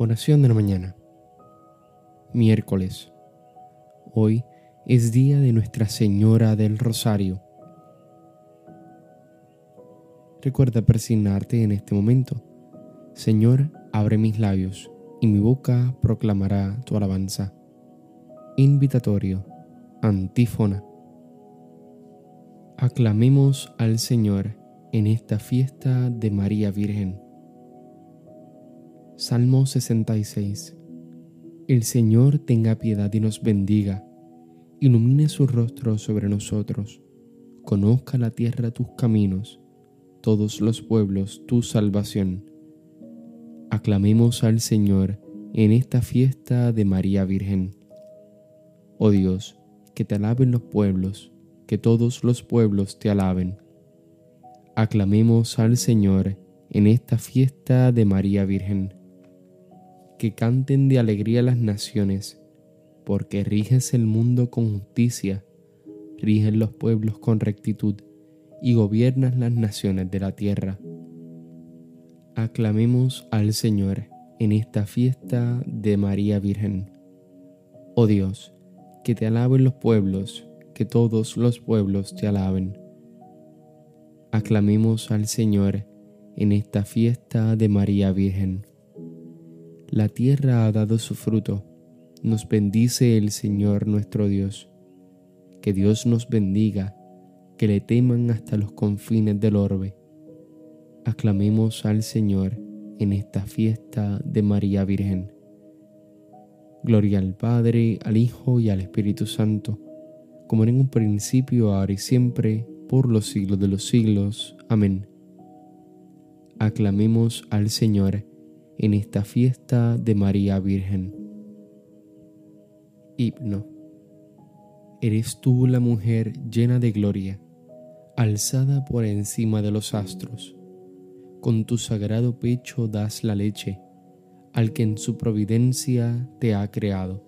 Oración de la mañana. Miércoles. Hoy es día de Nuestra Señora del Rosario. Recuerda persignarte en este momento. Señor, abre mis labios y mi boca proclamará tu alabanza. Invitatorio. Antífona. Aclamemos al Señor en esta fiesta de María Virgen. Salmo 66. El Señor tenga piedad y nos bendiga, ilumine su rostro sobre nosotros, conozca la tierra tus caminos, todos los pueblos tu salvación. Aclamemos al Señor en esta fiesta de María Virgen. Oh Dios, que te alaben los pueblos, que todos los pueblos te alaben. Aclamemos al Señor en esta fiesta de María Virgen que canten de alegría las naciones, porque riges el mundo con justicia, riges los pueblos con rectitud y gobiernas las naciones de la tierra. Aclamemos al Señor en esta fiesta de María Virgen. Oh Dios, que te alaben los pueblos, que todos los pueblos te alaben. Aclamemos al Señor en esta fiesta de María Virgen. La tierra ha dado su fruto. Nos bendice el Señor nuestro Dios. Que Dios nos bendiga, que le teman hasta los confines del orbe. Aclamemos al Señor en esta fiesta de María Virgen. Gloria al Padre, al Hijo y al Espíritu Santo, como en un principio, ahora y siempre, por los siglos de los siglos. Amén. Aclamemos al Señor en esta fiesta de María Virgen. Himno. Eres tú la mujer llena de gloria, alzada por encima de los astros. Con tu sagrado pecho das la leche al que en su providencia te ha creado.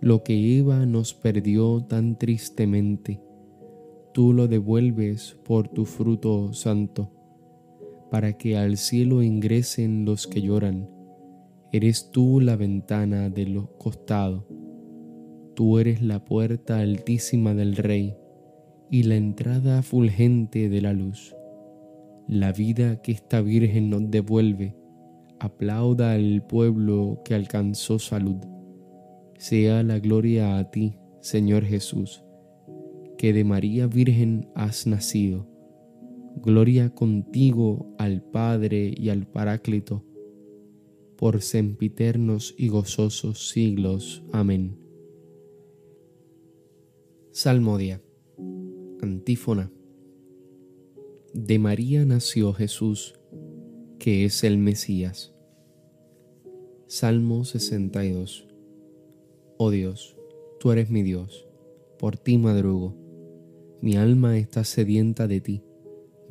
Lo que Eva nos perdió tan tristemente, tú lo devuelves por tu fruto santo para que al cielo ingresen los que lloran. Eres tú la ventana de los costados. Tú eres la puerta altísima del Rey y la entrada fulgente de la luz. La vida que esta Virgen nos devuelve, aplauda al pueblo que alcanzó salud. Sea la gloria a ti, Señor Jesús, que de María Virgen has nacido Gloria contigo al Padre y al Paráclito, por sempiternos y gozosos siglos. Amén. Salmodia. Antífona. De María nació Jesús, que es el Mesías. Salmo 62. Oh Dios, tú eres mi Dios, por ti madrugo, mi alma está sedienta de ti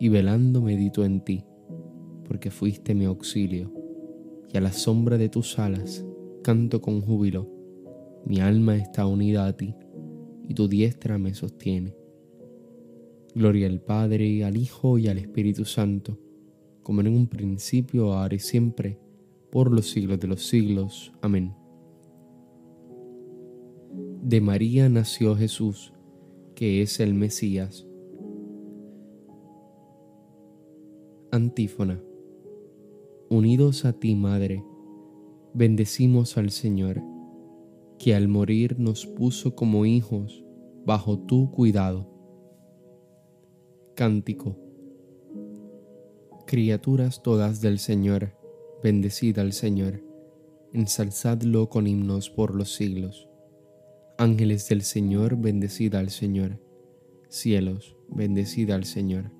y velando medito en ti, porque fuiste mi auxilio, y a la sombra de tus alas canto con júbilo. Mi alma está unida a ti, y tu diestra me sostiene. Gloria al Padre, al Hijo y al Espíritu Santo, como en un principio, ahora y siempre, por los siglos de los siglos. Amén. De María nació Jesús, que es el Mesías Antífona. Unidos a ti, Madre, bendecimos al Señor, que al morir nos puso como hijos bajo tu cuidado. Cántico. Criaturas todas del Señor, bendecida al Señor, ensalzadlo con himnos por los siglos. Ángeles del Señor, bendecida al Señor. Cielos, bendecida al Señor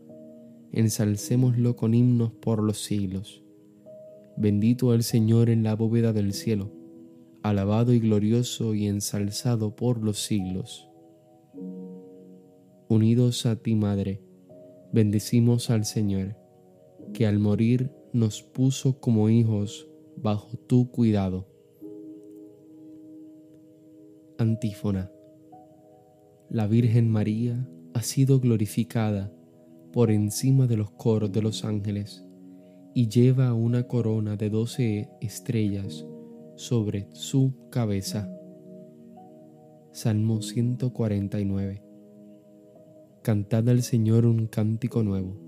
Ensalcémoslo con himnos por los siglos. Bendito el Señor en la bóveda del cielo alabado y glorioso y ensalzado por los siglos. Unidos a ti, Madre, bendecimos al Señor, que al morir nos puso como hijos bajo tu cuidado. Antífona. La Virgen María ha sido glorificada por encima de los coros de los ángeles y lleva una corona de doce estrellas sobre su cabeza. Salmo 149. Cantad al Señor un cántico nuevo.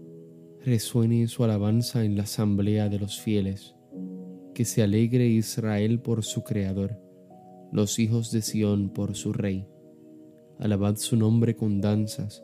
Resuene su alabanza en la asamblea de los fieles. Que se alegre Israel por su Creador, los hijos de Sión por su Rey. Alabad su nombre con danzas,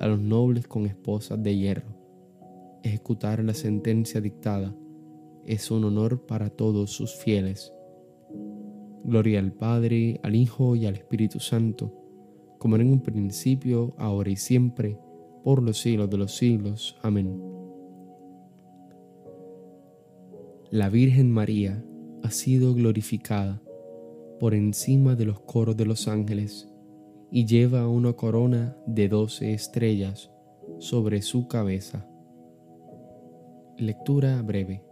a los nobles con esposas de hierro, ejecutar la sentencia dictada es un honor para todos sus fieles. Gloria al Padre, al Hijo y al Espíritu Santo, como en un principio, ahora y siempre, por los siglos de los siglos. Amén. La Virgen María ha sido glorificada por encima de los coros de los ángeles y lleva una corona de doce estrellas sobre su cabeza. Lectura breve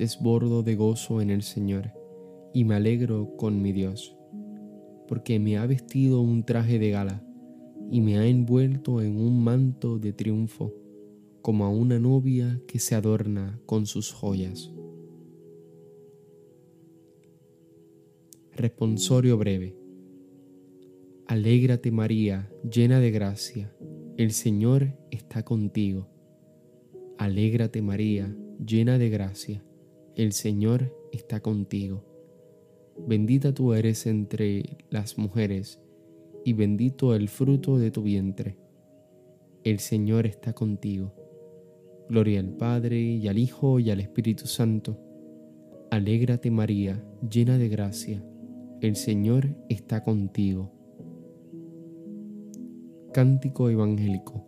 desbordo de gozo en el Señor y me alegro con mi Dios, porque me ha vestido un traje de gala y me ha envuelto en un manto de triunfo, como a una novia que se adorna con sus joyas. Responsorio breve. Alégrate María, llena de gracia, el Señor está contigo. Alégrate María, llena de gracia, el Señor está contigo. Bendita tú eres entre las mujeres, y bendito el fruto de tu vientre. El Señor está contigo. Gloria al Padre, y al Hijo, y al Espíritu Santo. Alégrate María, llena de gracia, el Señor está contigo. Cántico Evangélico,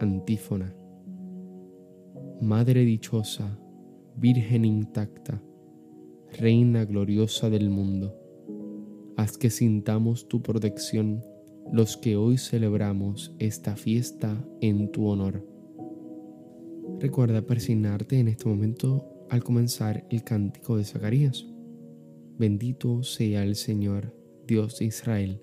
antífona. Madre dichosa, Virgen intacta, Reina gloriosa del mundo, haz que sintamos tu protección los que hoy celebramos esta fiesta en tu honor. Recuerda persignarte en este momento al comenzar el cántico de Zacarías. Bendito sea el Señor, Dios de Israel,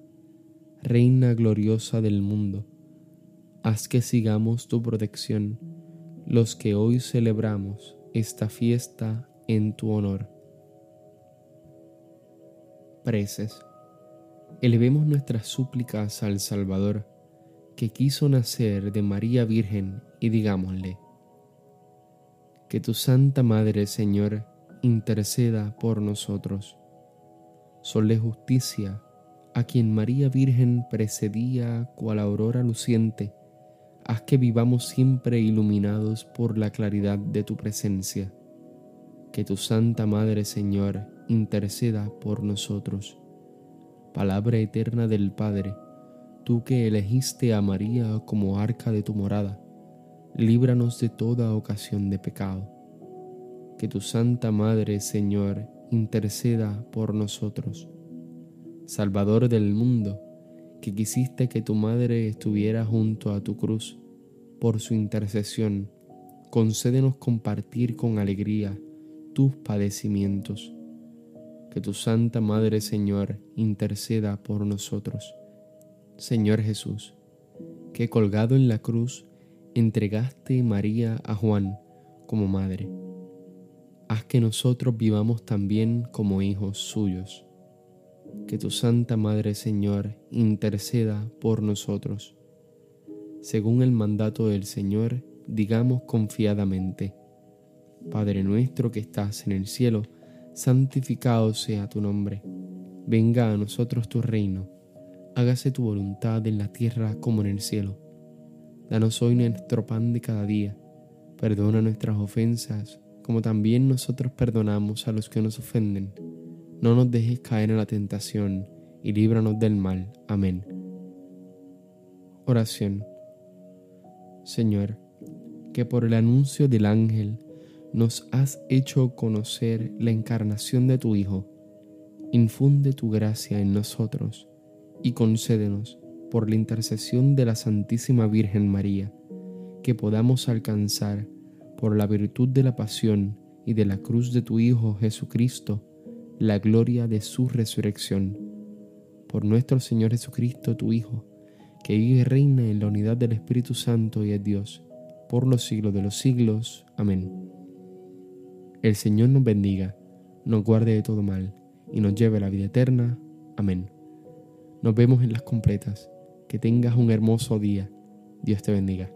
Reina gloriosa del mundo, haz que sigamos tu protección los que hoy celebramos esta fiesta en tu honor. Preces. Elevemos nuestras súplicas al Salvador, que quiso nacer de María Virgen, y digámosle, que tu Santa Madre, Señor, interceda por nosotros Sol justicia, a quien María Virgen precedía cual aurora luciente, haz que vivamos siempre iluminados por la claridad de tu presencia. Que tu Santa Madre Señor interceda por nosotros. Palabra eterna del Padre, tú que elegiste a María como arca de tu morada, líbranos de toda ocasión de pecado. Que tu Santa Madre Señor interceda por nosotros. Salvador del mundo, que quisiste que tu madre estuviera junto a tu cruz, por su intercesión, concédenos compartir con alegría tus padecimientos. Que tu Santa Madre Señor interceda por nosotros. Señor Jesús, que colgado en la cruz entregaste María a Juan como madre haz que nosotros vivamos también como hijos suyos. Que tu Santa Madre Señor interceda por nosotros. Según el mandato del Señor, digamos confiadamente, Padre nuestro que estás en el cielo, santificado sea tu nombre. Venga a nosotros tu reino. Hágase tu voluntad en la tierra como en el cielo. Danos hoy nuestro pan de cada día. Perdona nuestras ofensas como también nosotros perdonamos a los que nos ofenden. No nos dejes caer en la tentación y líbranos del mal. Amén. Oración. Señor, que por el anuncio del ángel nos has hecho conocer la encarnación de tu Hijo, infunde tu gracia en nosotros y concédenos, por la intercesión de la Santísima Virgen María, que podamos alcanzar por la virtud de la pasión y de la cruz de tu Hijo Jesucristo, la gloria de su resurrección. Por nuestro Señor Jesucristo, tu Hijo, que vive y reina en la unidad del Espíritu Santo y es Dios, por los siglos de los siglos. Amén. El Señor nos bendiga, nos guarde de todo mal y nos lleve a la vida eterna. Amén. Nos vemos en las completas. Que tengas un hermoso día. Dios te bendiga.